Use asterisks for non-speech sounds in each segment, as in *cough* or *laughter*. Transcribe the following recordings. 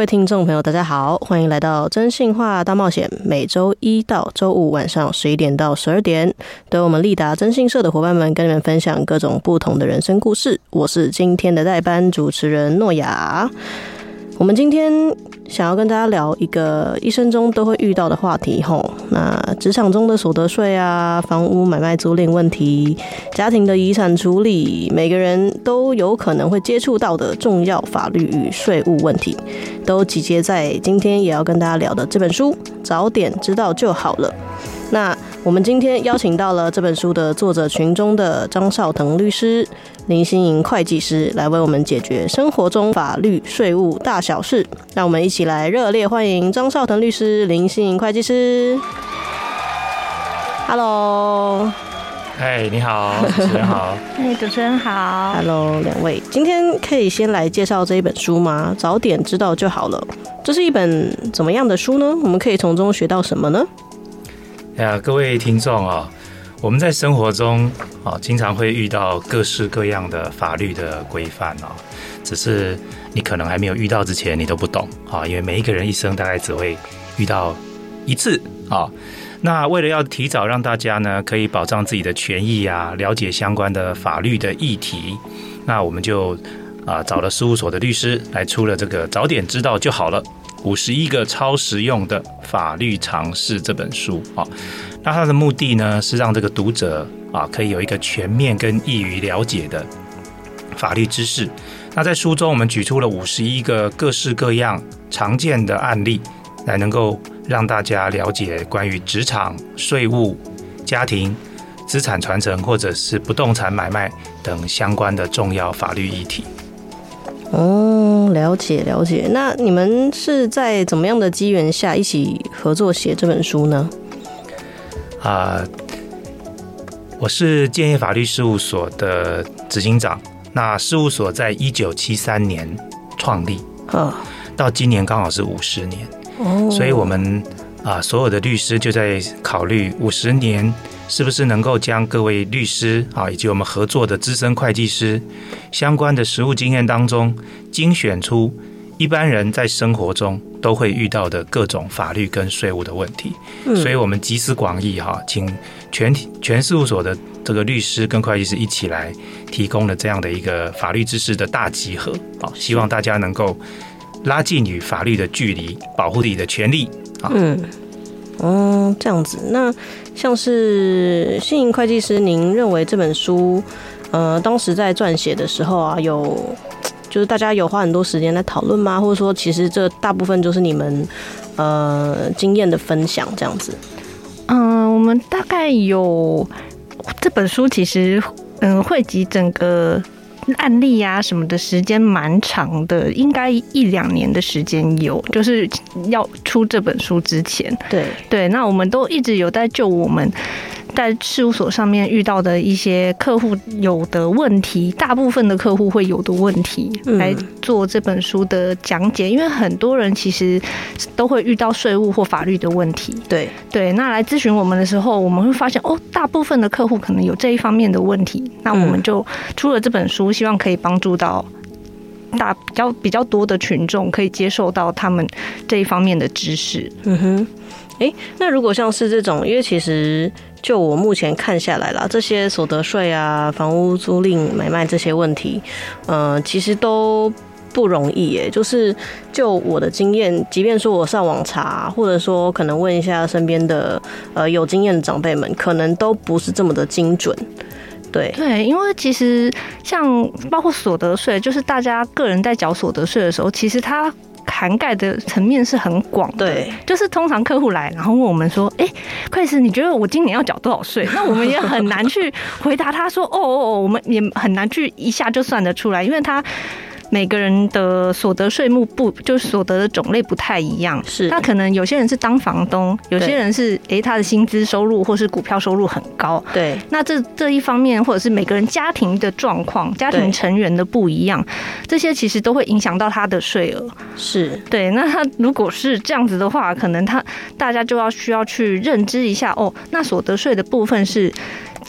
各位听众朋友，大家好，欢迎来到《征信话大冒险》。每周一到周五晚上十一点到十二点，都有我们立达征信社的伙伴们跟你们分享各种不同的人生故事。我是今天的代班主持人诺亚。我们今天想要跟大家聊一个一生中都会遇到的话题，吼，那职场中的所得税啊，房屋买卖租赁问题，家庭的遗产处理，每个人都有可能会接触到的重要法律与税务问题，都集结在今天也要跟大家聊的这本书，早点知道就好了。那我们今天邀请到了这本书的作者群中的张少腾律师、林心莹会计师，来为我们解决生活中法律税务大小事。让我们一起来热烈欢迎张少腾律师、林心莹会计师。Hello，嗨，你好，主持人好。嗨，主持人好。Hello，两位，今天可以先来介绍这一本书吗？早点知道就好了。这是一本怎么样的书呢？我们可以从中学到什么呢？哎呀，各位听众啊，我们在生活中啊，经常会遇到各式各样的法律的规范啊，只是你可能还没有遇到之前，你都不懂啊，因为每一个人一生大概只会遇到一次啊。那为了要提早让大家呢，可以保障自己的权益啊，了解相关的法律的议题，那我们就啊找了事务所的律师来出了这个早点知道就好了。五十一个超实用的法律常识这本书啊，那它的目的呢，是让这个读者啊可以有一个全面跟易于了解的法律知识。那在书中，我们举出了五十一个各式各样常见的案例，来能够让大家了解关于职场、税务、家庭、资产传承或者是不动产买卖等相关的重要法律议题。哦，了解了解。那你们是在怎么样的机缘下一起合作写这本书呢？啊、呃，我是建业法律事务所的执行长。那事务所在一九七三年创立，啊，到今年刚好是五十年。哦，所以我们啊、呃，所有的律师就在考虑五十年。是不是能够将各位律师啊，以及我们合作的资深会计师相关的实务经验当中，精选出一般人在生活中都会遇到的各种法律跟税务的问题？嗯，所以我们集思广益哈，请全体全事务所的这个律师跟会计师一起来提供了这样的一个法律知识的大集合啊，希望大家能够拉近与法律的距离，保护自己的权利啊。嗯。哦，这样子。那像是欣莹会计师，您认为这本书，呃，当时在撰写的时候啊，有就是大家有花很多时间来讨论吗？或者说，其实这大部分就是你们呃经验的分享这样子？嗯、我们大概有这本书，其实嗯汇集整个。案例啊什么的时间蛮长的，应该一两年的时间有，就是要出这本书之前，对对，那我们都一直有在救我们。在事务所上面遇到的一些客户有的问题，大部分的客户会有的问题，来做这本书的讲解。因为很多人其实都会遇到税务或法律的问题。对对，那来咨询我们的时候，我们会发现哦，大部分的客户可能有这一方面的问题。那我们就出了这本书，希望可以帮助到大比较比较多的群众，可以接受到他们这一方面的知识。嗯哼，哎，那如果像是这种，因为其实。就我目前看下来啦，这些所得税啊、房屋租赁买卖这些问题，呃，其实都不容易耶。就是就我的经验，即便说我上网查，或者说可能问一下身边的呃有经验的长辈们，可能都不是这么的精准。对对，因为其实像包括所得税，就是大家个人在缴所得税的时候，其实他。涵盖的层面是很广的，对，就是通常客户来，然后问我们说：“哎、欸，会计师，你觉得我今年要缴多少税？” *laughs* 那我们也很难去回答他说：“哦哦，我们也很难去一下就算得出来，因为他每个人的所得税目不就是所得的种类不太一样，是。那可能有些人是当房东，有些人是诶、欸、他的薪资收入或是股票收入很高，对，那这这一方面或者是每个人家庭的状况、家庭成员的不一样，这些其实都会影响到他的税额，是。对。那他如果是这样子的话，可能他大家就要需要去认知一下哦，那所得税的部分是。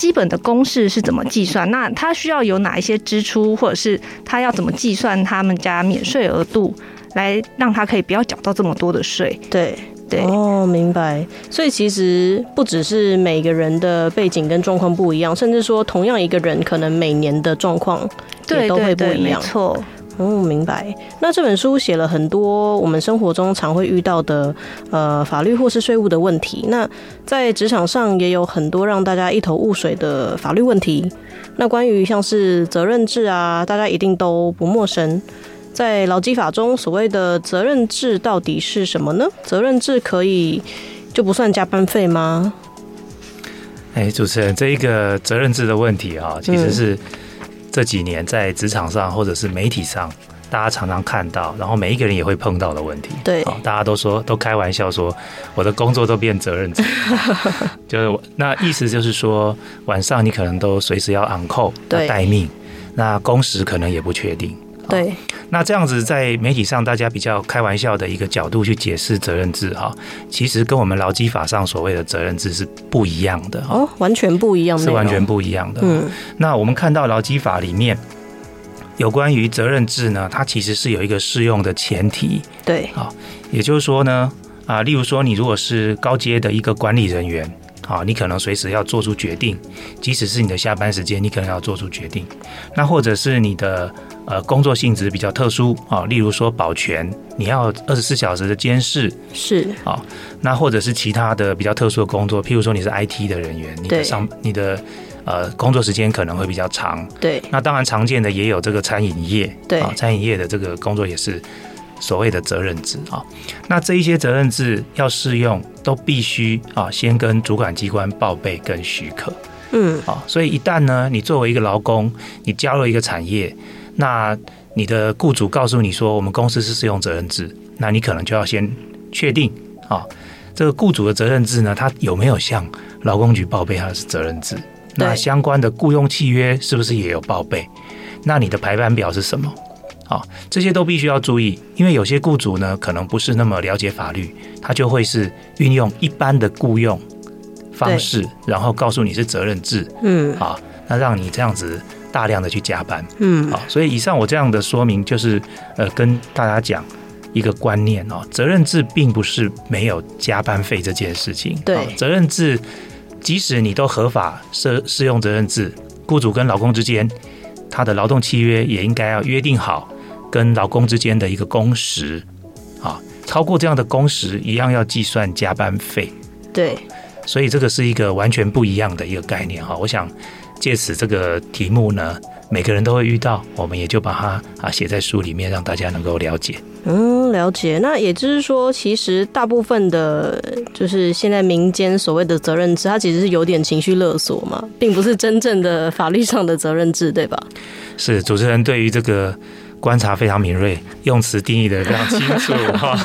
基本的公式是怎么计算？那他需要有哪一些支出，或者是他要怎么计算他们家免税额度，来让他可以不要缴到这么多的税？对对哦，明白。所以其实不只是每个人的背景跟状况不一样，甚至说同样一个人，可能每年的状况也都会不一样。对没错。哦，明白。那这本书写了很多我们生活中常会遇到的呃法律或是税务的问题。那在职场上也有很多让大家一头雾水的法律问题。那关于像是责任制啊，大家一定都不陌生。在劳基法中，所谓的责任制到底是什么呢？责任制可以就不算加班费吗？哎，主持人，这一个责任制的问题啊，其实是、这几年在职场上或者是媒体上，大家常常看到，然后每一个人也会碰到的问题。对，大家都说，都开玩笑说，我的工作都变责任制，*laughs* 就是那意思就是说，晚上你可能都随时要 on call，要待命，那工时可能也不确定。对，那这样子在媒体上，大家比较开玩笑的一个角度去解释责任制哈，其实跟我们劳基法上所谓的责任制是不一样的哦，完全不一样，是完全不一样的。嗯，那我们看到劳基法里面有关于责任制呢，它其实是有一个适用的前提。对，啊，也就是说呢，啊，例如说你如果是高阶的一个管理人员。啊，你可能随时要做出决定，即使是你的下班时间，你可能要做出决定。那或者是你的呃工作性质比较特殊啊，例如说保全，你要二十四小时的监视，是啊。那或者是其他的比较特殊的工作，譬如说你是 IT 的人员，你的上你的呃工作时间可能会比较长。对。那当然常见的也有这个餐饮业，对啊，餐饮业的这个工作也是。所谓的责任制啊，那这一些责任制要适用，都必须啊先跟主管机关报备跟许可。嗯，啊，所以一旦呢，你作为一个劳工，你加入一个产业，那你的雇主告诉你说，我们公司是适用责任制，那你可能就要先确定啊，这个雇主的责任制呢，他有没有向劳工局报备他是责任制？那相关的雇佣契约是不是也有报备？那你的排班表是什么？啊，这些都必须要注意，因为有些雇主呢，可能不是那么了解法律，他就会是运用一般的雇佣方式，然后告诉你是责任制，嗯，啊，那让你这样子大量的去加班，嗯，啊，所以以上我这样的说明，就是呃，跟大家讲一个观念哦，责任制并不是没有加班费这件事情，对，责任制即使你都合法适适用责任制，雇主跟劳工之间他的劳动契约也应该要约定好。跟老公之间的一个工时，啊，超过这样的工时，一样要计算加班费。对，所以这个是一个完全不一样的一个概念哈。我想借此这个题目呢，每个人都会遇到，我们也就把它啊写在书里面，让大家能够了解。嗯，了解。那也就是说，其实大部分的，就是现在民间所谓的责任制，它其实是有点情绪勒索嘛，并不是真正的法律上的责任制，对吧？是主持人对于这个。观察非常敏锐，用词定义的非常清楚 *laughs* 哈。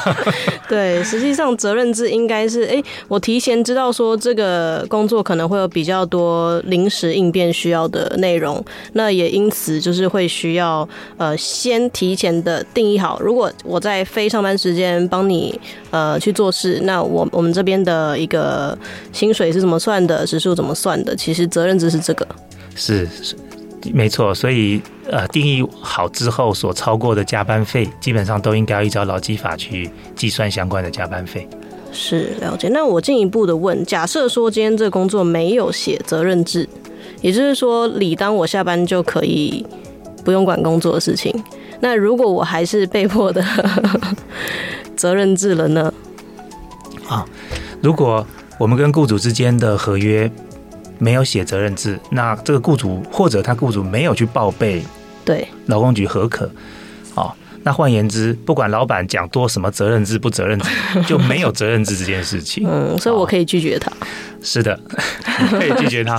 对，实际上责任制应该是，哎、欸，我提前知道说这个工作可能会有比较多临时应变需要的内容，那也因此就是会需要呃先提前的定义好，如果我在非上班时间帮你呃去做事，那我我们这边的一个薪水是怎么算的，时数怎么算的？其实责任制是这个，是是。没错，所以呃，定义好之后所超过的加班费，基本上都应该要依照劳基法去计算相关的加班费。是了解。那我进一步的问，假设说今天这个工作没有写责任制，也就是说，理当我下班就可以不用管工作的事情。那如果我还是被迫的 *laughs* 责任制了呢？啊，如果我们跟雇主之间的合约。没有写责任制，那这个雇主或者他雇主没有去报备，对劳工局核可，哦，那换言之，不管老板讲多什么责任制不责任制，*laughs* 就没有责任制这件事情。嗯，所以我可以拒绝他。是的，*laughs* 你可以拒绝他，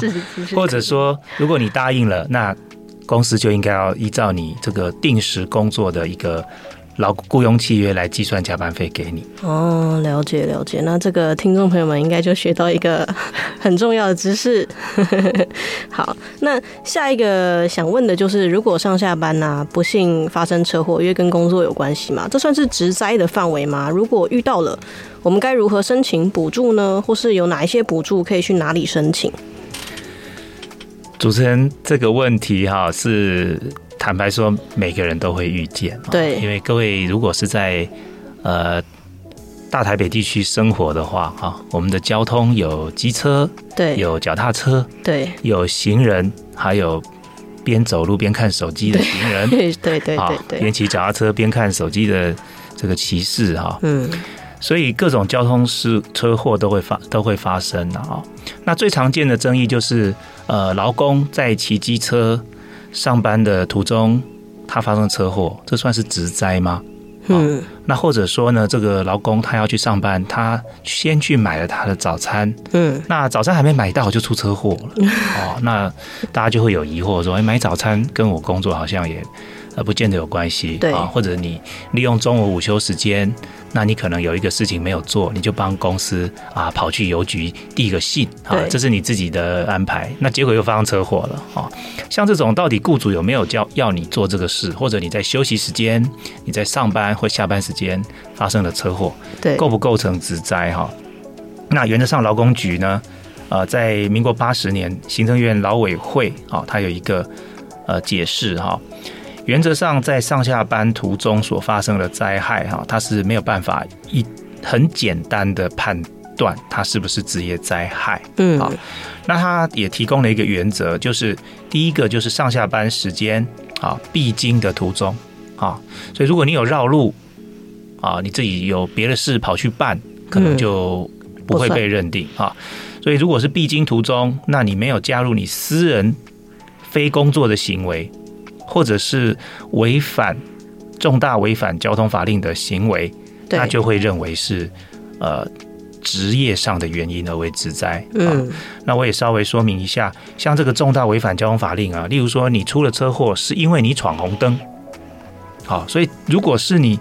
或者说，如果你答应了，那公司就应该要依照你这个定时工作的一个。劳雇佣契约来计算加班费给你哦，了解了解。那这个听众朋友们应该就学到一个很重要的知识。*laughs* 好，那下一个想问的就是，如果上下班呢、啊，不幸发生车祸，因为跟工作有关系嘛，这算是职灾的范围吗？如果遇到了，我们该如何申请补助呢？或是有哪一些补助可以去哪里申请？主持人，这个问题哈是。坦白说，每个人都会遇见。对，因为各位如果是在呃大台北地区生活的话，哈，我们的交通有机车，对，有脚踏车，对，有行人，还有边走路边看手机的行人，*laughs* 对对对对，边骑脚踏车边看手机的这个骑士，哈，嗯，所以各种交通事车祸都会发都会发生的啊。那最常见的争议就是，呃，劳工在骑机车。上班的途中，他发生车祸，这算是职灾吗？嗯，那或者说呢，这个劳工他要去上班，他先去买了他的早餐，嗯，那早餐还没买到就出车祸了，哦，那大家就会有疑惑说，哎，买早餐跟我工作好像也。呃，不见得有关系，对啊，或者你利用中午午休时间，那你可能有一个事情没有做，你就帮公司啊跑去邮局递个信，啊，这是你自己的安排，那结果又发生车祸了，啊，像这种到底雇主有没有叫要你做这个事，或者你在休息时间、你在上班或下班时间发生了车祸，对，构不构成职灾哈？那原则上劳工局呢，呃，在民国八十年，行政院劳委会啊，它有一个呃解释哈。原则上，在上下班途中所发生的灾害，哈，它是没有办法一很简单的判断它是不是职业灾害。嗯，好，那它也提供了一个原则，就是第一个就是上下班时间啊必经的途中啊，所以如果你有绕路啊，你自己有别的事跑去办，可能就不会被认定啊。所以如果是必经途中，那你没有加入你私人非工作的行为。或者是违反重大违反交通法令的行为，那就会认为是呃职业上的原因而为职灾。嗯，那我也稍微说明一下，像这个重大违反交通法令啊，例如说你出了车祸是因为你闯红灯，好，所以如果是你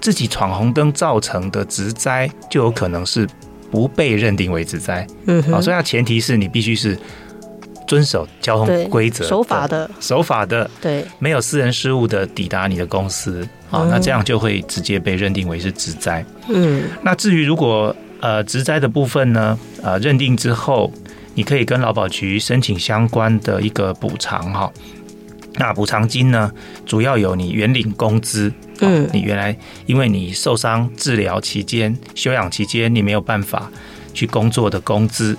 自己闯红灯造成的职灾，就有可能是不被认定为职灾。嗯，好，所以它前提是你必须是。遵守交通规则、守法的、守法的，对，没有私人失误的抵达你的公司啊、嗯，那这样就会直接被认定为是职灾。嗯，那至于如果呃职灾的部分呢，呃认定之后，你可以跟劳保局申请相关的一个补偿哈。那补偿金呢，主要有你原领工资，嗯，你原来因为你受伤治疗期间、休养期间，你没有办法去工作的工资。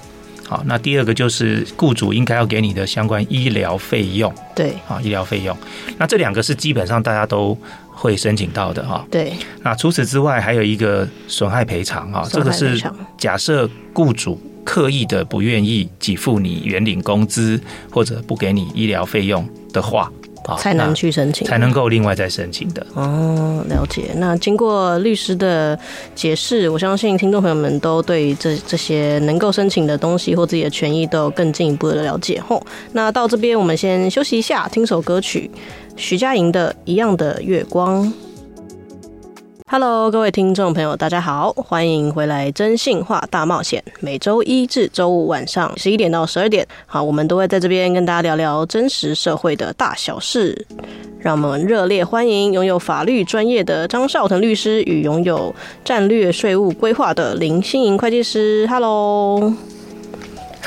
好，那第二个就是雇主应该要给你的相关医疗费用，对，啊，医疗费用，那这两个是基本上大家都会申请到的哈。对，那除此之外还有一个损害赔偿啊，这个是假设雇主刻意的不愿意给付你原领工资或者不给你医疗费用的话。才能去申请，才能够另外再申请的。哦，了解。那经过律师的解释，我相信听众朋友们都对这这些能够申请的东西或自己的权益都有更进一步的了解。吼，那到这边我们先休息一下，听首歌曲，徐佳莹的《一样的月光》。Hello，各位听众朋友，大家好，欢迎回来《真性话大冒险》。每周一至周五晚上十一点到十二点，好，我们都会在这边跟大家聊聊真实社会的大小事。让我们热烈欢迎拥有法律专业的张绍腾律师与拥有战略税务规划的林心莹会计师。Hello。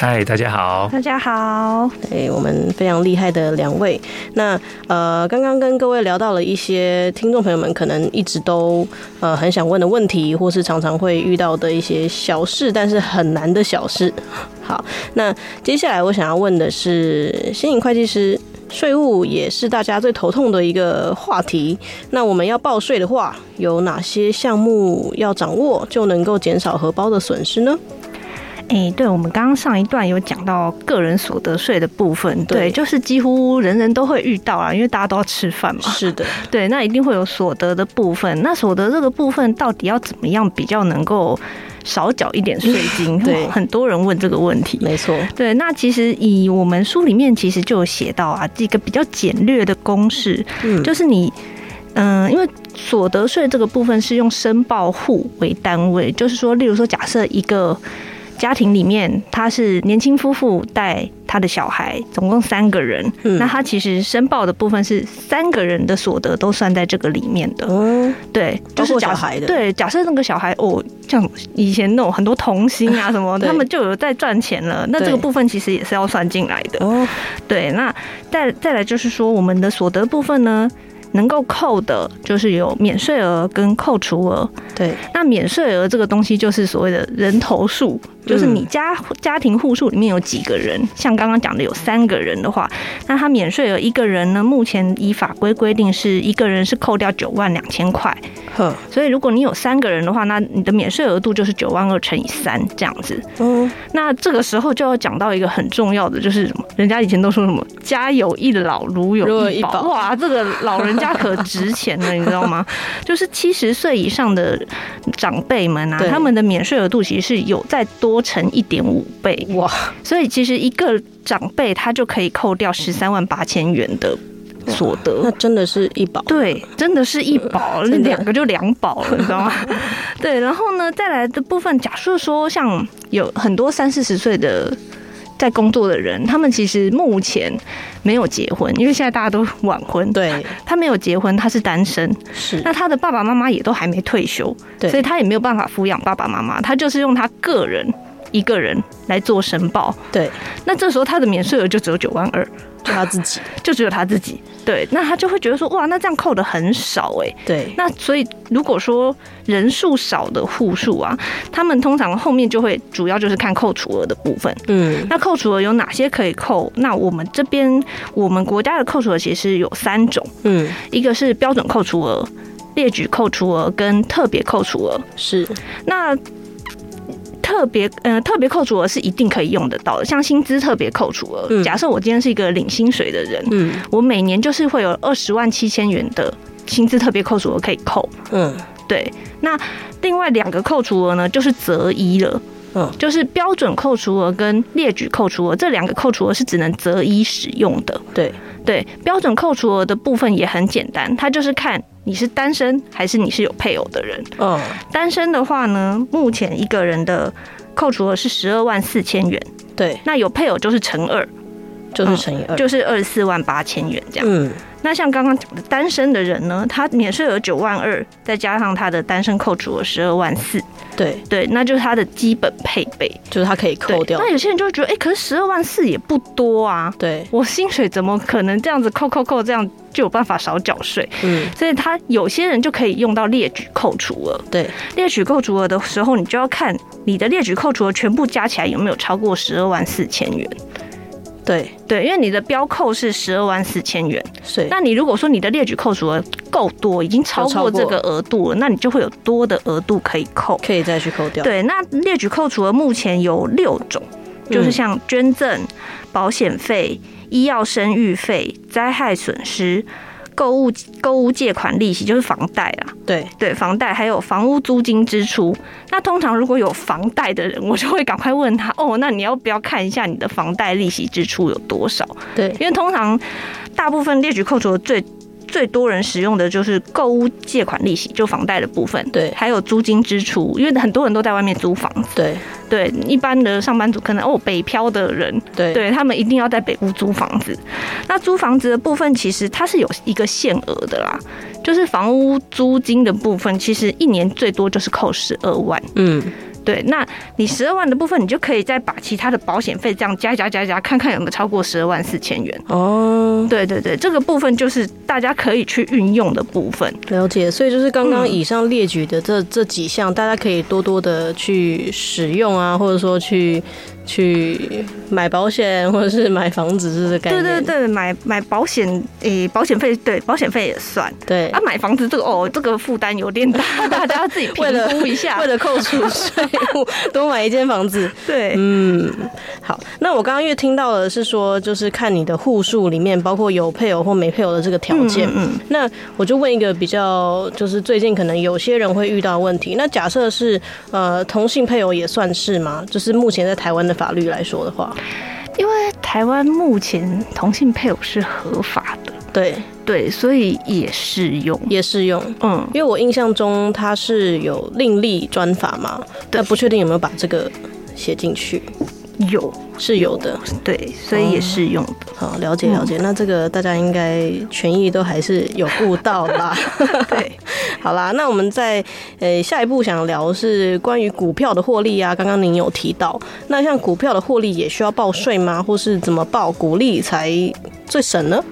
嗨，大家好！大家好！哎，我们非常厉害的两位。那呃，刚刚跟各位聊到了一些听众朋友们可能一直都呃很想问的问题，或是常常会遇到的一些小事，但是很难的小事。*laughs* 好，那接下来我想要问的是，新颖会计师，税务也是大家最头痛的一个话题。那我们要报税的话，有哪些项目要掌握，就能够减少荷包的损失呢？哎、欸，对，我们刚刚上一段有讲到个人所得税的部分，对，对，就是几乎人人都会遇到啊，因为大家都要吃饭嘛。是的，*laughs* 对，那一定会有所得的部分。那所得这个部分到底要怎么样比较能够少缴一点税金？*laughs* 对，很多人问这个问题。没错，对，那其实以我们书里面其实就有写到啊，这个比较简略的公式，嗯，就是你。嗯，因为所得税这个部分是用申报户为单位，就是说，例如说，假设一个家庭里面他是年轻夫妇带他的小孩，总共三个人，嗯，那他其实申报的部分是三个人的所得都算在这个里面的。嗯，对，就是小孩的。对，假设那个小孩哦，像以前那种很多童星啊 *laughs* 什么，他们就有在赚钱了，那这个部分其实也是要算进来的。哦，对，那再再来就是说，我们的所得部分呢，能够扣的就是有免税额跟扣除额。对，那免税额这个东西就是所谓的人头数，就是你家家庭户数里面有几个人，像刚刚讲的有三个人的话，那他免税额一个人呢，目前依法规规定是一个人是扣掉九万两千块。呵，所以如果你有三个人的话，那你的免税额度就是九万二乘以三这样子。嗯，那这个时候就要讲到一个很重要的，就是什么人家以前都说什么“家有一老，如有一宝”，哇，这个老人家可值钱了，你知道吗？*laughs* 就是七十岁以上的长辈们啊，他们的免税额度其实是有再多乘一点五倍哇，所以其实一个长辈他就可以扣掉十三万八千元的所得，那真的是一宝，对，真的是一宝，那两个就两宝了，你知道吗？*laughs* 对，然后呢，再来的部分，假设说像有很多三四十岁的。在工作的人，他们其实目前没有结婚，因为现在大家都晚婚。对，他没有结婚，他是单身。是，那他的爸爸妈妈也都还没退休，对，所以他也没有办法抚养爸爸妈妈，他就是用他个人一个人来做申报。对，那这时候他的免税额就只有九万二。就他自己，*laughs* 就只有他自己。对，那他就会觉得说，哇，那这样扣的很少哎。对，那所以如果说人数少的户数啊，他们通常后面就会主要就是看扣除额的部分。嗯，那扣除额有哪些可以扣？那我们这边我们国家的扣除额其实有三种。嗯，一个是标准扣除额、列举扣除额跟特别扣除额。是，那。特别，呃，特别扣除额是一定可以用得到的，像薪资特别扣除额。嗯，假设我今天是一个领薪水的人，嗯，我每年就是会有二十万七千元的薪资特别扣除额可以扣。嗯，对。那另外两个扣除额呢，就是择一了。嗯，就是标准扣除额跟列举扣除额这两个扣除额是只能择一使用的。对对，标准扣除额的部分也很简单，它就是看。你是单身还是你是有配偶的人？嗯，单身的话呢，目前一个人的扣除额是十二万四千元。对，那有配偶就是乘二，就是乘以二，就是二十四万八千元这样。嗯，那像刚刚讲的单身的人呢，他免税额九万二，再加上他的单身扣除额十二万四。对对，那就是他的基本配备，就是他可以扣掉。那有些人就会觉得，哎、欸，可是十二万四也不多啊。对，我薪水怎么可能这样子扣扣扣，这样就有办法少缴税？嗯，所以他有些人就可以用到列举扣除额。对，列举扣除额的时候，你就要看你的列举扣除额全部加起来有没有超过十二万四千元。对对，因为你的标扣是十二万四千元，是。那你如果说你的列举扣除额够多，已经超过这个额度了，那你就会有多的额度可以扣，可以再去扣掉。对，那列举扣除额目前有六种，就是像捐赠、保险费、医药生育费、灾害损失。购物购物借款利息就是房贷啦，对对，房贷还有房屋租金支出。那通常如果有房贷的人，我就会赶快问他哦，那你要不要看一下你的房贷利息支出有多少？对，因为通常大部分列举扣除的最。最多人使用的就是购物借款利息，就房贷的部分，对，还有租金支出，因为很多人都在外面租房子，对，对，一般的上班族可能哦，北漂的人，对，对他们一定要在北部租房子。那租房子的部分，其实它是有一个限额的啦，就是房屋租金的部分，其实一年最多就是扣十二万，嗯。对，那你十二万的部分，你就可以再把其他的保险费这样加加加加，看看有没有超过十二万四千元。哦，对对对，这个部分就是大家可以去运用的部分。了解，所以就是刚刚以上列举的这这几项，大家可以多多的去使用啊，或者说去去买保险或者是买房子是这个概念。对对对，买买保险，诶、欸，保险费对，保险费也算。对啊，买房子这个哦，这个负担有点大，*laughs* 大家要自己评估一下。为了，为了扣除税务，多买一间房子。*laughs* 对，嗯，好。那我刚刚又听到的是说，就是看你的户数里面包括有配偶或没配偶的这个条件。嗯，嗯，那我就问一个比较，就是最近可能有些人会遇到问题。那假设是呃同性配偶也算是吗？就是目前在台湾的法律来说的话，因为台湾目前同性配偶是合法的，对。对，所以也适用，也适用。嗯，因为我印象中他是有另立专法嘛，但不确定有没有把这个写进去。有是有的，对，所以也适用的。好，了解了解。那这个大家应该权益都还是有悟到啦。*laughs* 对，*laughs* 好啦，那我们在呃下一步想聊是关于股票的获利啊。刚刚您有提到，那像股票的获利也需要报税吗？或是怎么报股利才最省呢？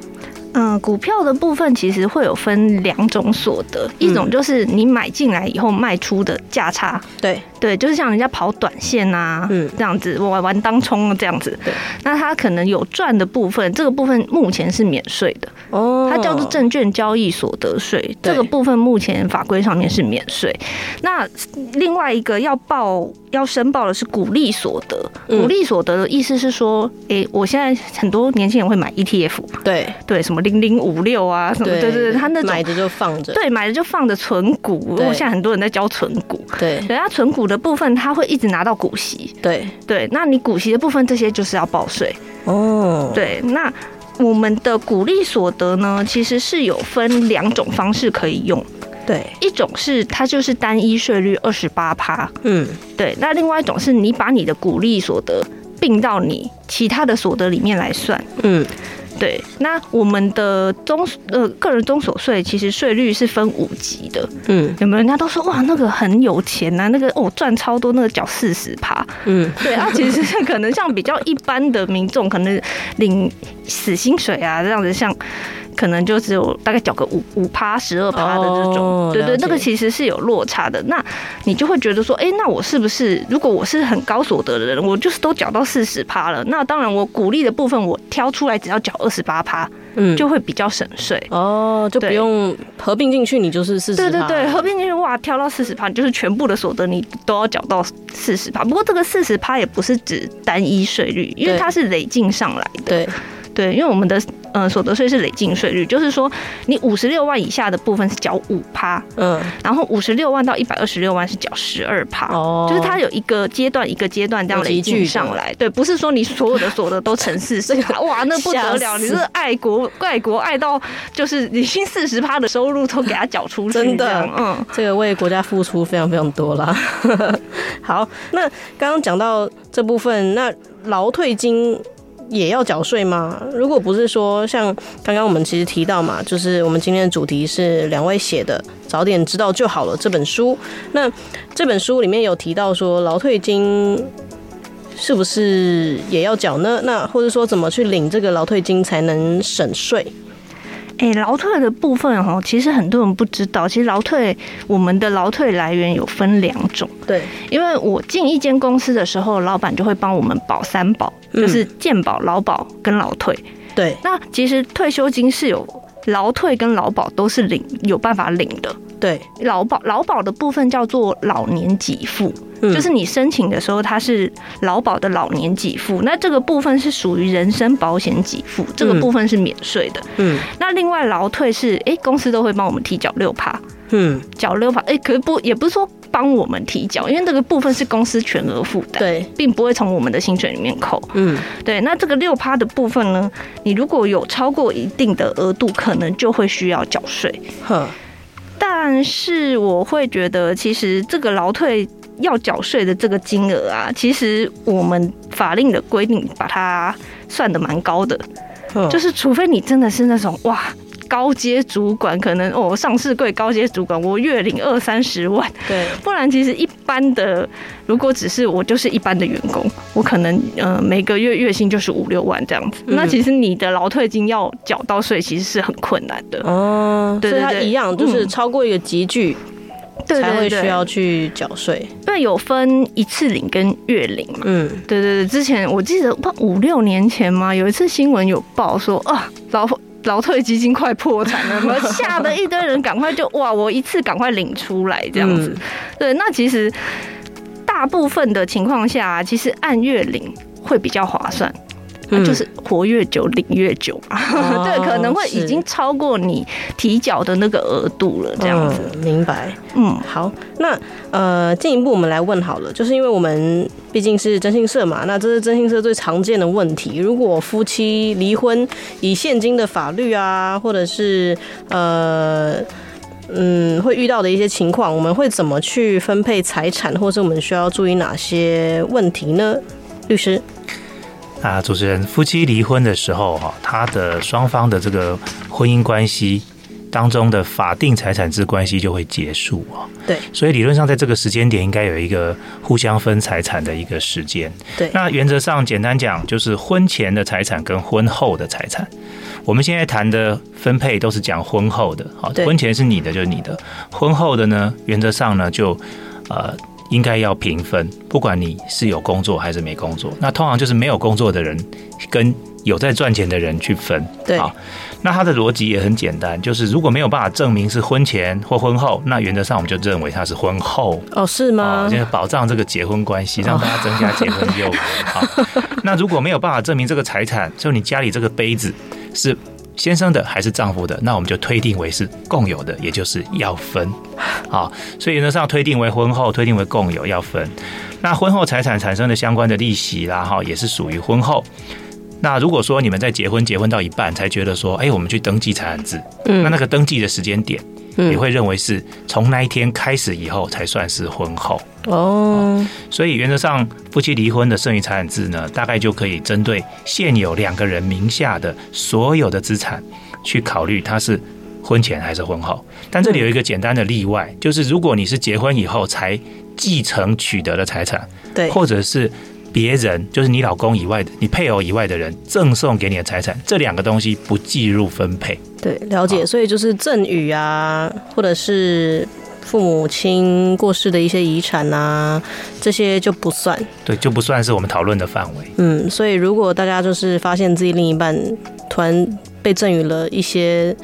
嗯，股票的部分其实会有分两种所得，一种就是你买进来以后卖出的价差，对对，就是像人家跑短线啊，嗯，这样子玩玩当冲这样子，那他可能有赚的部分，这个部分目前是免税的。哦，它叫做证券交易所得税，这个部分目前法规上面是免税。那另外一个要报要申报的是股利所得，股利所得的意思是说，哎，我现在很多年轻人会买 ETF，对。对，什么。零零五六啊，什么对对对，他那种买着就放着，对，买的就放着存股。因为现在很多人在交存股，对，人家存股的部分他会一直拿到股息，对对。那你股息的部分这些就是要报税哦。对，那我们的股利所得呢，其实是有分两种方式可以用。对，一种是它就是单一税率二十八趴，嗯，对。那另外一种是你把你的股利所得并到你其他的所得里面来算，嗯。对，那我们的中呃个人中所税其实税率是分五级的，嗯，有没有人家都说哇那个很有钱呐、啊，那个哦赚超多，那个缴四十趴，嗯，对啊，其实可能像比较一般的民众，可能领死薪水啊这样子像。可能就只有大概缴个五五趴十二趴的这种，哦、对对，那个其实是有落差的。那你就会觉得说，哎、欸，那我是不是如果我是很高所得的人，我就是都缴到四十趴了？那当然，我鼓励的部分我挑出来只要缴二十八趴，嗯，就会比较省税哦，就不用合并进去，你就是四十。对对对，合并进去哇，挑到四十趴，你就是全部的所得你都要缴到四十趴。不过这个四十趴也不是指单一税率，因为它是累进上来的。对。对，因为我们的呃所得税是累进税率，就是说你五十六万以下的部分是缴五趴，嗯，然后五十六万到一百二十六万是缴十二趴，哦，就是它有一个阶段一个阶段这样累进上来，对，不是说你所有的所得都乘四十趴，哇，那不得了，你是爱国爱国爱到就是你新四十趴的收入都给他缴出去，真的，嗯，这个为国家付出非常非常多啦。*laughs* 好，那刚刚讲到这部分，那劳退金。也要缴税吗？如果不是说像刚刚我们其实提到嘛，就是我们今天的主题是两位写的，早点知道就好了这本书。那这本书里面有提到说劳退金是不是也要缴呢？那或者说怎么去领这个劳退金才能省税？哎，劳退的部分哦，其实很多人不知道。其实劳退，我们的劳退来源有分两种。对，因为我进一间公司的时候，老板就会帮我们保三保，就是健保、劳保跟劳退。对，那其实退休金是有劳退跟劳保都是领有办法领的。对，劳保劳保的部分叫做老年给付，嗯，就是你申请的时候，它是劳保的老年给付，那这个部分是属于人身保险给付，这个部分是免税的。嗯，那另外劳退是，哎，公司都会帮我们提缴六趴，嗯，缴六趴，哎，可是不也不是说帮我们提缴，因为这个部分是公司全额负担，对，并不会从我们的薪水里面扣。嗯，对，那这个六趴的部分呢，你如果有超过一定的额度，可能就会需要缴税。呵。但是我会觉得，其实这个劳退要缴税的这个金额啊，其实我们法令的规定把它算的蛮高的，就是除非你真的是那种哇。高阶主管可能哦，上市柜高阶主管，我月领二三十万，对，不然其实一般的，如果只是我就是一般的员工，我可能呃每个月月薪就是五六万这样子，嗯、那其实你的劳退金要缴到税，其实是很困难的。哦。所以它一样，就是超过一个集距。才会需要去缴税，因为有分一次领跟月领嘛。嗯，对对对，之前我记得不五六年前嘛，有一次新闻有报说啊，劳劳退基金快破产了，*laughs* 我吓得一堆人赶快就哇，我一次赶快领出来这样子。嗯、对，那其实大部分的情况下，其实按月领会比较划算。那就是活越久领越久嘛，嗯、*laughs* 对，可能会已经超过你提缴的那个额度了，这样子、嗯。明白，嗯，好，那呃，进一步我们来问好了，就是因为我们毕竟是征信社嘛，那这是征信社最常见的问题。如果夫妻离婚，以现今的法律啊，或者是呃，嗯，会遇到的一些情况，我们会怎么去分配财产，或是我们需要注意哪些问题呢？律师。啊，主持人，夫妻离婚的时候，哈，他的双方的这个婚姻关系当中的法定财产制关系就会结束啊。对，所以理论上在这个时间点应该有一个互相分财产的一个时间。对，那原则上简单讲，就是婚前的财产跟婚后的财产，我们现在谈的分配都是讲婚后的，好，婚前是你的就是你的，婚后的呢，原则上呢就呃。应该要平分，不管你是有工作还是没工作。那通常就是没有工作的人跟有在赚钱的人去分。对，好，那他的逻辑也很简单，就是如果没有办法证明是婚前或婚后，那原则上我们就认为他是婚后。哦，是吗？就是保障这个结婚关系，让大家增加结婚诱因。好，*laughs* 那如果没有办法证明这个财产，就你家里这个杯子是。先生的还是丈夫的，那我们就推定为是共有的，也就是要分。*sighs* 好，所以原则上推定为婚后，推定为共有要分。那婚后财产产生的相关的利息啦，哈，也是属于婚后。那如果说你们在结婚结婚到一半才觉得说，哎，我们去登记财产制，嗯，那那个登记的时间点。也会认为是从那一天开始以后才算是婚后哦，所以原则上夫妻离婚的剩余财产制呢，大概就可以针对现有两个人名下的所有的资产去考虑它是婚前还是婚后。但这里有一个简单的例外，就是如果你是结婚以后才继承取得的财产，对，或者是。别人就是你老公以外的，你配偶以外的人赠送给你的财产，这两个东西不计入分配。对，了解。所以就是赠与啊，或者是父母亲过世的一些遗产啊，这些就不算。对，就不算是我们讨论的范围。嗯，所以如果大家就是发现自己另一半突然被赠予了一些，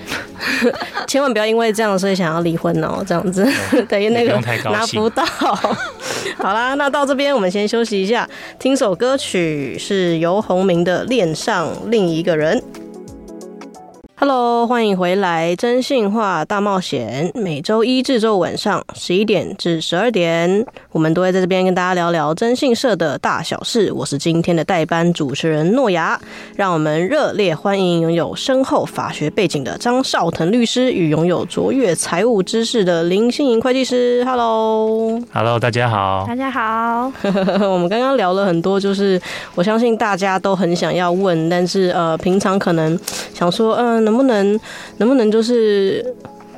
*laughs* 千万不要因为这样所以想要离婚哦，这样子等于那个拿不到。*laughs* 好啦，那到这边我们先休息一下，听首歌曲是游鸿明的《恋上另一个人》。Hello，欢迎回来！真性化大冒险，每周一至周五晚上十一点至十二点，我们都会在这边跟大家聊聊征信社的大小事。我是今天的代班主持人诺亚，让我们热烈欢迎拥有深厚法学背景的张绍腾律师与拥有卓越财务知识的林心莹会计师。Hello，Hello，大家好，大家好。*laughs* 我们刚刚聊了很多，就是我相信大家都很想要问，但是呃，平常可能想说，嗯、呃。能不能，能不能就是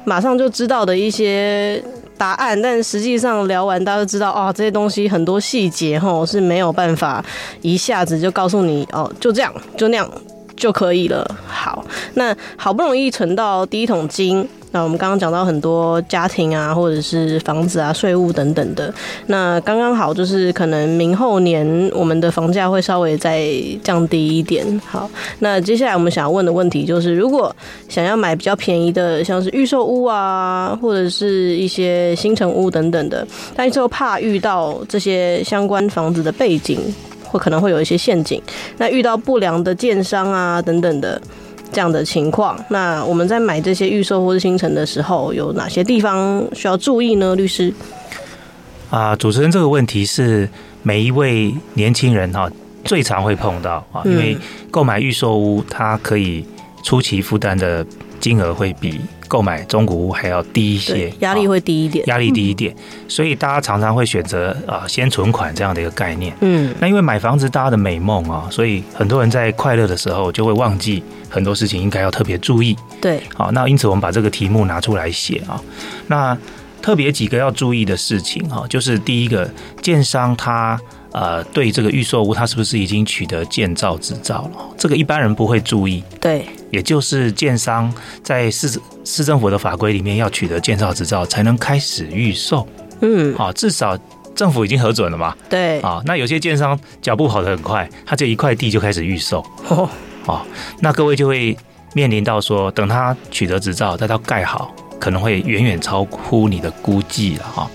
马上就知道的一些答案？但实际上聊完，大家都知道哦，这些东西很多细节哈是没有办法一下子就告诉你哦，就这样，就那样就可以了。好，那好不容易存到第一桶金。那我们刚刚讲到很多家庭啊，或者是房子啊、税务等等的。那刚刚好就是可能明后年我们的房价会稍微再降低一点。好，那接下来我们想要问的问题就是，如果想要买比较便宜的，像是预售屋啊，或者是一些新城屋等等的，但是又怕遇到这些相关房子的背景，或可能会有一些陷阱。那遇到不良的建商啊等等的。这样的情况，那我们在买这些预售或是新城的时候，有哪些地方需要注意呢？律师啊，主持人，这个问题是每一位年轻人哈最常会碰到啊，因为购买预售屋，它可以初期负担的金额会比购买中古屋还要低一些，压力会低一点，压力低一点，所以大家常常会选择啊先存款这样的一个概念。嗯，那因为买房子大家的美梦啊，所以很多人在快乐的时候就会忘记很多事情应该要特别注意。对，好，那因此我们把这个题目拿出来写啊。那特别几个要注意的事情哈，就是第一个，建商他呃对这个预售屋，它是不是已经取得建造执照了？这个一般人不会注意。对，也就是建商在市市政府的法规里面要取得建造执照才能开始预售。嗯，好，至少政府已经核准了嘛。对，啊，那有些建商脚步跑得很快，他这一块地就开始预售。哦，哦，那各位就会面临到说，等他取得执照，再到盖好。可能会远远超乎你的估计了哈。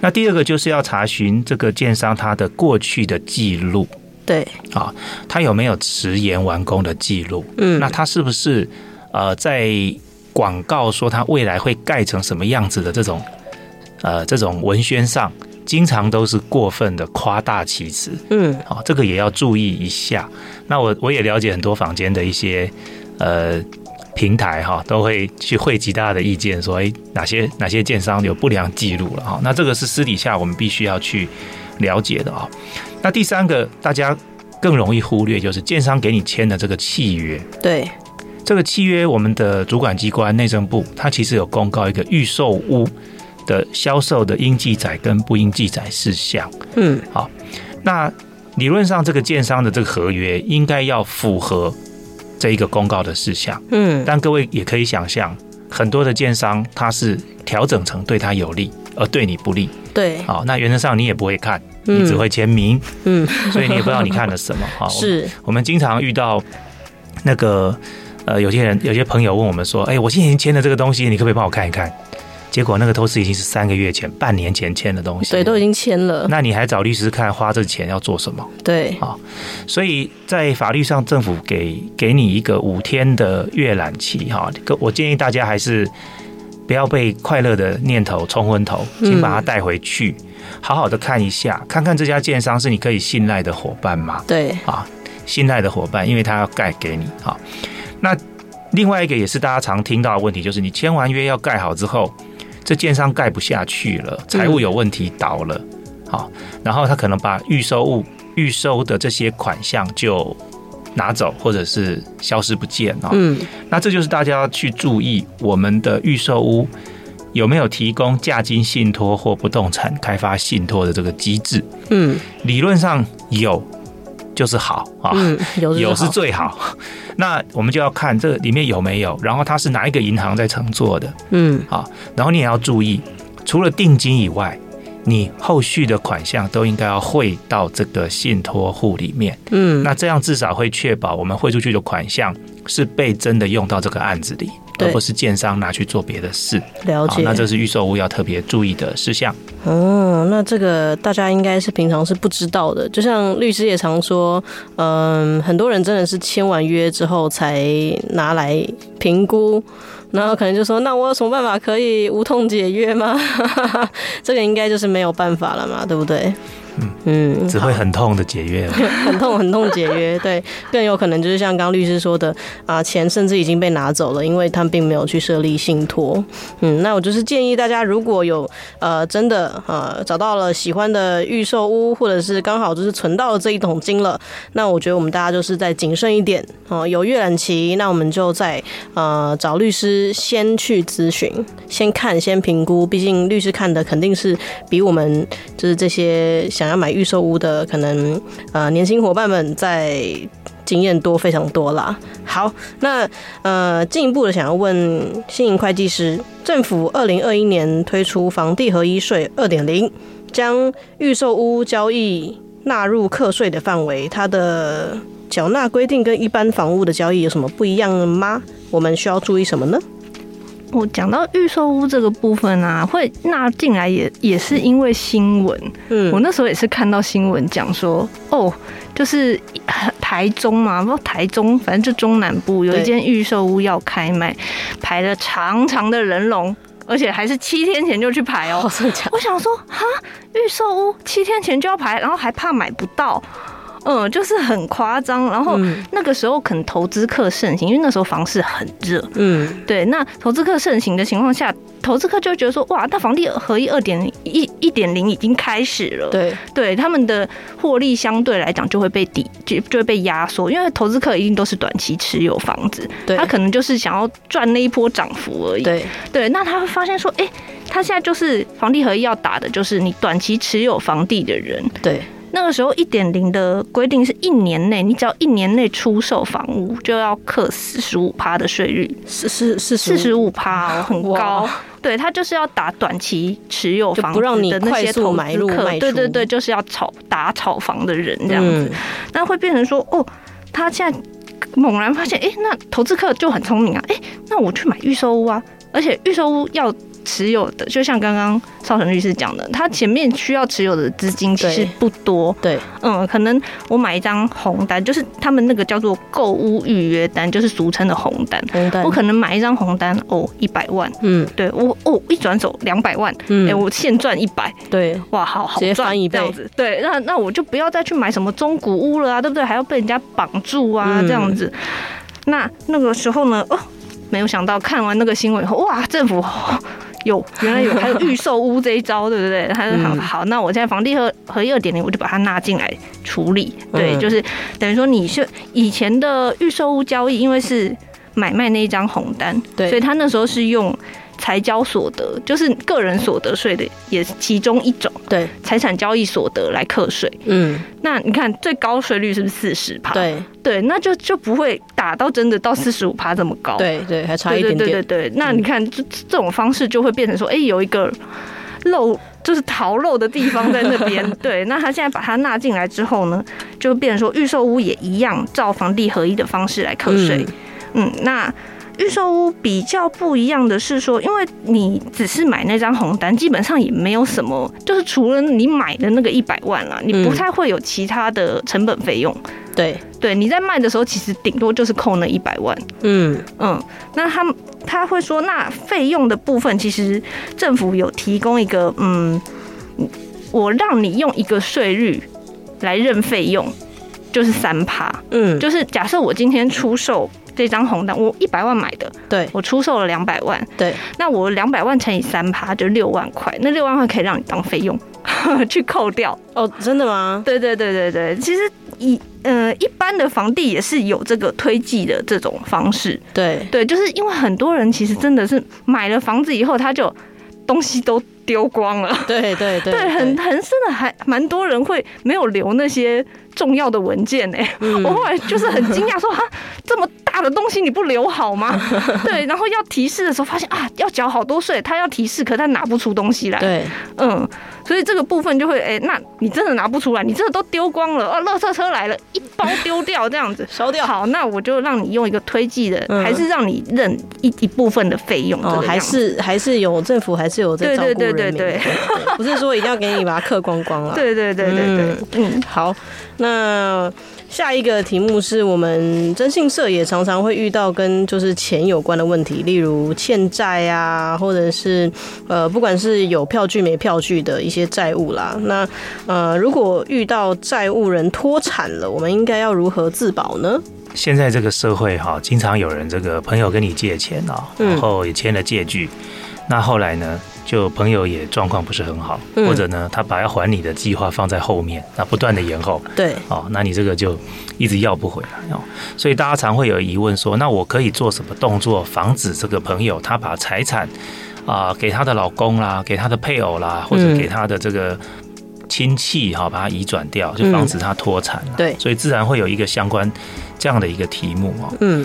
那第二个就是要查询这个建商他的过去的记录，对啊，他有没有迟延完工的记录？嗯，那他是不是呃在广告说他未来会盖成什么样子的这种呃这种文宣上，经常都是过分的夸大其词？嗯，好，这个也要注意一下。那我我也了解很多坊间的一些呃。平台哈都会去汇集大家的意见，说哎哪些哪些建商有不良记录了哈，那这个是私底下我们必须要去了解的啊。那第三个大家更容易忽略，就是建商给你签的这个契约。对，这个契约，我们的主管机关内政部它其实有公告一个预售屋的销售的应记载跟不应记载事项。嗯，好，那理论上这个建商的这个合约应该要符合。这一个公告的事项，嗯，但各位也可以想象，很多的建商他是调整成对他有利，而对你不利，对，好，那原则上你也不会看，你只会签名，嗯，*laughs* 所以你也不知道你看了什么，*laughs* 好，是，我们经常遇到那个呃，有些人有些朋友问我们说，哎，我现在已经签了这个东西，你可不可以帮我看一看？结果那个投资已经是三个月前、半年前签的东西，对，都已经签了。那你还找律师看，花这钱要做什么？对，好，所以在法律上，政府给给你一个五天的阅览期，哈，我建议大家还是不要被快乐的念头冲昏头，请把它带回去，好好的看一下，看看这家建商是你可以信赖的伙伴吗？对，啊，信赖的伙伴，因为他要盖给你，哈，那另外一个也是大家常听到的问题，就是你签完约要盖好之后。这建商盖不下去了，财务有问题倒了，好，然后他可能把预收物、预收的这些款项就拿走，或者是消失不见啊。嗯，那这就是大家要去注意，我们的预售屋有没有提供价金信托或不动产开发信托的这个机制？嗯，理论上有。就是好啊，嗯，有是，最好。那我们就要看这里面有没有，然后它是哪一个银行在乘坐的，嗯，好，然后你也要注意，除了定金以外，你后续的款项都应该要汇到这个信托户里面，嗯，那这样至少会确保我们汇出去的款项是被真的用到这个案子里。而不是建商拿去做别的事，了解。那这是预售屋要特别注意的事项。嗯，那这个大家应该是平常是不知道的。就像律师也常说，嗯，很多人真的是签完约之后才拿来评估，然后可能就说：“那我有什么办法可以无痛解约吗？” *laughs* 这个应该就是没有办法了嘛，对不对？嗯，只会很痛的解约，*laughs* 很痛很痛解约，对，更有可能就是像刚刚律师说的啊，钱甚至已经被拿走了，因为他们并没有去设立信托。嗯，那我就是建议大家，如果有呃真的呃找到了喜欢的预售屋，或者是刚好就是存到了这一桶金了，那我觉得我们大家就是再谨慎一点哦，有阅览期，那我们就再呃找律师先去咨询，先看先评估，毕竟律师看的肯定是比我们就是这些想。想要买预售屋的，可能呃年轻伙伴们在经验多非常多啦。好，那呃进一步的想要问新营会计师，政府二零二一年推出房地合一税二点零，将预售屋交易纳入课税的范围，它的缴纳规定跟一般房屋的交易有什么不一样吗？我们需要注意什么呢？我讲到预售屋这个部分啊，会纳进来也也是因为新闻。嗯，我那时候也是看到新闻讲说，哦，就是台中嘛，不台中，反正就中南部有一间预售屋要开卖，排了长长的人龙，而且还是七天前就去排哦。*laughs* 我想说，哈，预售屋七天前就要排，然后还怕买不到。嗯，就是很夸张，然后那个时候可能投资客盛行，因为那时候房市很热。嗯，对，那投资客盛行的情况下，投资客就会觉得说，哇，那房地合一二点零一一点零已经开始了。对，对，他们的获利相对来讲就会被抵，就就会被压缩，因为投资客一定都是短期持有房子，对，他可能就是想要赚那一波涨幅而已。对，对，那他会发现说，哎、欸。他现在就是房地合一要打的，就是你短期持有房地的人。对，那个时候一点零的规定是一年内，你只要一年内出售房屋，就要课四十五趴的税率，是是是四十五趴，很高。哇对，他就是要打短期持有房子不让你的那些投买入卖出。对对对，就是要炒打炒房的人这样子，那、嗯、会变成说哦，他现在猛然发现，哎，那投资客就很聪明啊，哎，那我去买预售屋啊，而且预售屋要。持有的就像刚刚邵成律师讲的，他前面需要持有的资金其实不多。对，嗯，可能我买一张红单，就是他们那个叫做购物预约单，就是俗称的红单。红单，我可能买一张红单哦，一百万。嗯，对我哦，一转手两百万。嗯，哎，我现赚一百。对，哇，好好赚一倍。这样子，对，那那我就不要再去买什么中古屋了啊，对不对？还要被人家绑住啊，这样子。那那个时候呢，哦，没有想到看完那个新闻以后，哇，政府。有，原来有，还有预售屋这一招，对不对？他说好，好，那我现在房地合合一二点零，我就把它纳进来处理。对，就是等于说你是以前的预售屋交易，因为是买卖那一张红单，对，所以他那时候是用。财交所得就是个人所得税的，也是其中一种。对，财产交易所得来课税。嗯，那你看最高税率是不是四十趴？对对，那就就不会打到真的到四十五趴这么高。对对，还差一点点。对对对对，那你看这这种方式就会变成说，哎，有一个漏就是逃漏的地方在那边。*laughs* 对，那他现在把它纳进来之后呢，就变成说预售屋也一样照房地合一的方式来课税。嗯，那。预售屋比较不一样的是说，因为你只是买那张红单，基本上也没有什么，就是除了你买的那个一百万啦，你不太会有其他的成本费用。对对，你在卖的时候，其实顶多就是扣那一百万。嗯嗯，那他他会说，那费用的部分，其实政府有提供一个，嗯，我让你用一个税率来认费用，就是三趴。嗯，就是假设我今天出售。这张红单我一百万买的，对，我出售了两百万，对，那我两百万乘以三趴就六万块，那六万块可以让你当费用 *laughs* 去扣掉。哦，真的吗？对对对对对，其实一呃一般的房地也是有这个推计的这种方式，对。对，就是因为很多人其实真的是买了房子以后他就东西都丢光了，对对对，对，对，*laughs* 很很真的还蛮多人会没有留那些。重要的文件呢、欸？嗯、*laughs* 我后来就是很惊讶，说哈，这么大的东西你不留好吗？*laughs* 对，然后要提示的时候发现啊，要缴好多税，他要提示，可他拿不出东西来。对，嗯，所以这个部分就会，哎、欸，那你真的拿不出来，你真的都丢光了啊，垃圾车来了，一包丢掉这样子烧掉。好，那我就让你用一个推计的，还是让你认一一部分的费用。哦，还是还是有政府还是有在照顾人民。对对对对对，不是说一定要给你把它刻光光了。*laughs* 对对对对对，嗯，好。那下一个题目是我们征信社也常常会遇到跟就是钱有关的问题，例如欠债啊，或者是呃，不管是有票据没票据的一些债务啦。那呃，如果遇到债务人脱产了，我们应该要如何自保呢？现在这个社会哈，经常有人这个朋友跟你借钱啊，然后也签了借据，那后来呢？就朋友也状况不是很好，或者呢，他把要还你的计划放在后面，那不断的延后，对，哦，那你这个就一直要不回来哦。所以大家常会有疑问说，那我可以做什么动作防止这个朋友他把财产啊给他的老公啦，给他的配偶啦，或者给他的这个亲戚哈，把它移转掉，就防止他脱产。对，所以自然会有一个相关这样的一个题目哦。嗯。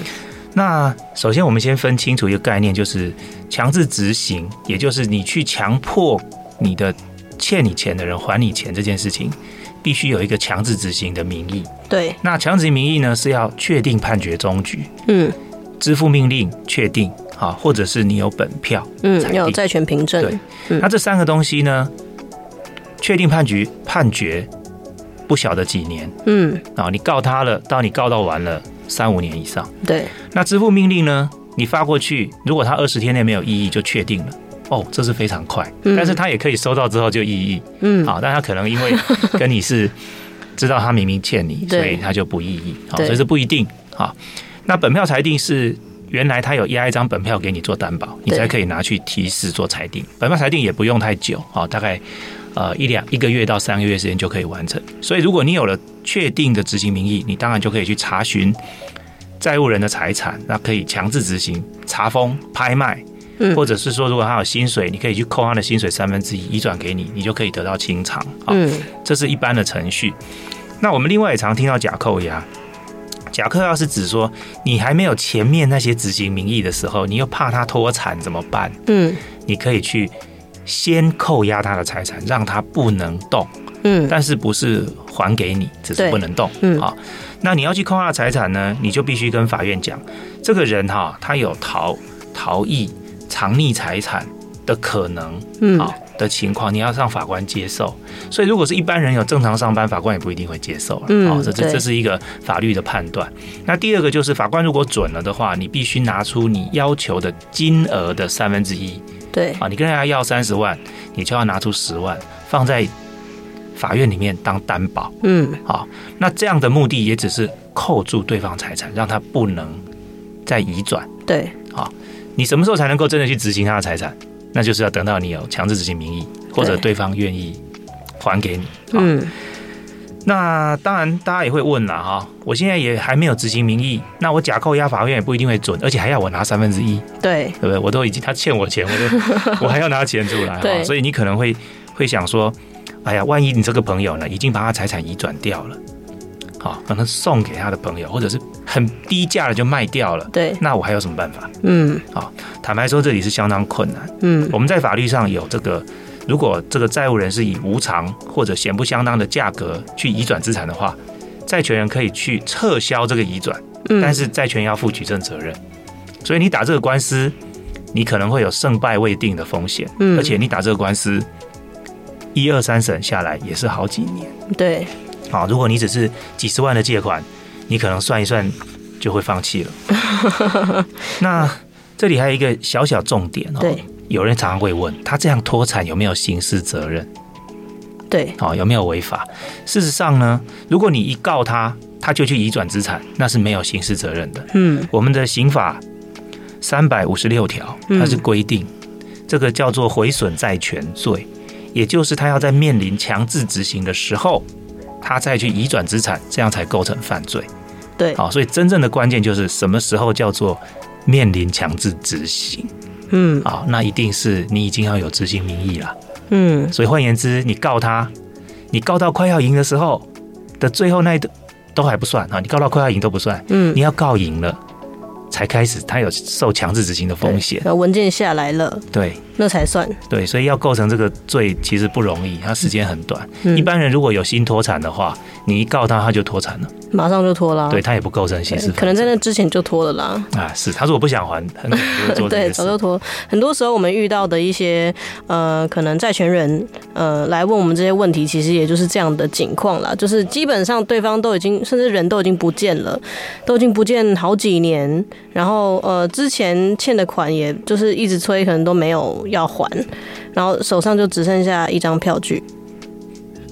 那首先，我们先分清楚一个概念，就是强制执行，也就是你去强迫你的欠你钱的人还你钱这件事情，必须有一个强制执行的名义。对。那强制名义呢，是要确定判决终局，嗯，支付命令确定，啊，或者是你有本票，嗯，要有债权凭证。对。那这三个东西呢，确定判决判决不晓得几年，嗯，啊，你告他了，到你告到完了。三五年以上，对。那支付命令呢？你发过去，如果他二十天内没有异议，就确定了。哦，这是非常快。嗯。但是他也可以收到之后就异议。嗯。好，但他可能因为 *laughs* 跟你是知道他明明欠你，所以他就不异议。好，所以是不一定。好，那本票裁定是原来他有压一张本票给你做担保，你才可以拿去提示做裁定。本票裁定也不用太久，好，大概。呃，一两一个月到三个月时间就可以完成。所以，如果你有了确定的执行名义，你当然就可以去查询债务人的财产，那可以强制执行查封、拍卖，嗯，或者是说如果他有薪水，你可以去扣他的薪水三分之一移转给你，你就可以得到清偿。啊，这是一般的程序。那我们另外也常听到假扣押，假扣押是指说你还没有前面那些执行名义的时候，你又怕他脱产怎么办？嗯，你可以去先扣押他的财产，让他不能动。嗯，但是不是还给你，只是不能动。嗯，好，那你要去扣押财产呢，你就必须跟法院讲，这个人哈，他有逃逃逸、藏匿财产的可能，嗯，好的情况，你要让法官接受。所以，如果是一般人有正常上班，法官也不一定会接受。嗯，好，这这这是一个法律的判断。那第二个就是，法官如果准了的话，你必须拿出你要求的金额的三分之一。对，啊，你跟人家要三十万，你就要拿出十万放在。法院里面当担保，嗯，好，那这样的目的也只是扣住对方财产，让他不能再移转。对，好，你什么时候才能够真的去执行他的财产？那就是要等到你有强制执行名义，或者对方愿意还给你。嗯，那当然，大家也会问了哈，我现在也还没有执行名义，那我假扣押法院也不一定会准，而且还要我拿三分之一，对，对不对？我都已经他欠我钱，我都 *laughs* 我还要拿钱出来，对，所以你可能会会想说。哎呀，万一你这个朋友呢，已经把他财产移转掉了，好，可能送给他的朋友，或者是很低价的就卖掉了，对，那我还有什么办法？嗯，好，坦白说，这里是相当困难。嗯，我们在法律上有这个，如果这个债务人是以无偿或者显不相当的价格去移转资产的话，债权人可以去撤销这个移转，但是债权要负举证责任，所以你打这个官司，你可能会有胜败未定的风险，嗯，而且你打这个官司。一二三审下来也是好几年，对，好，如果你只是几十万的借款，你可能算一算就会放弃了。*laughs* 那这里还有一个小小重点哦，对，有人常常会问他这样脱产有没有刑事责任？对，哦，有没有违法？事实上呢，如果你一告他，他就去移转资产，那是没有刑事责任的。嗯，我们的刑法三百五十六条，它是规定这个叫做毁损债权罪。也就是他要在面临强制执行的时候，他再去移转资产，这样才构成犯罪。对，好，所以真正的关键就是什么时候叫做面临强制执行。嗯，啊，那一定是你已经要有执行名义了。嗯，所以换言之，你告他，你告到快要赢的时候的最后那一都还不算啊，你告到快要赢都不算。嗯，你要告赢了。才开始，他有受强制执行的风险。文件下来了，对，那才算。对，所以要构成这个罪，其实不容易，他时间很短。嗯、一般人如果有新脱产的话，你一告他，他就脱产了，马上就脱了。对，他也不构成刑事，可能在那之前就脱了啦。啊，是，他如果不想还。*laughs* 对，早就脱。很多时候我们遇到的一些呃，可能债权人呃来问我们这些问题，其实也就是这样的情况啦。就是基本上对方都已经，甚至人都已经不见了，都已经不见好几年。然后呃，之前欠的款也就是一直催，可能都没有要还，然后手上就只剩下一张票据。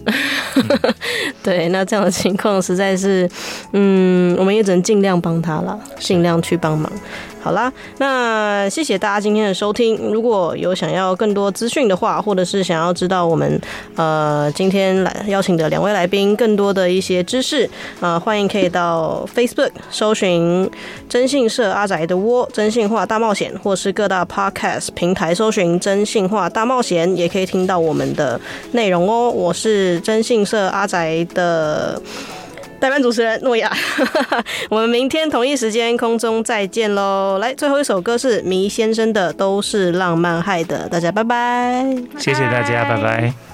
*laughs* 对，那这样的情况实在是，嗯，我们也只能尽量帮他了，尽量去帮忙。好啦，那谢谢大家今天的收听。如果有想要更多资讯的话，或者是想要知道我们呃今天来邀请的两位来宾更多的一些知识，呃，欢迎可以到 Facebook 搜寻“征信社阿宅的窝征信话大冒险”，或是各大 Podcast 平台搜寻“征信话大冒险”，也可以听到我们的内容哦。我是征信社阿宅的。代班主持人诺亚，*laughs* 我们明天同一时间空中再见喽！来，最后一首歌是迷先生的《都是浪漫害的》，大家拜拜，谢谢大家，拜拜。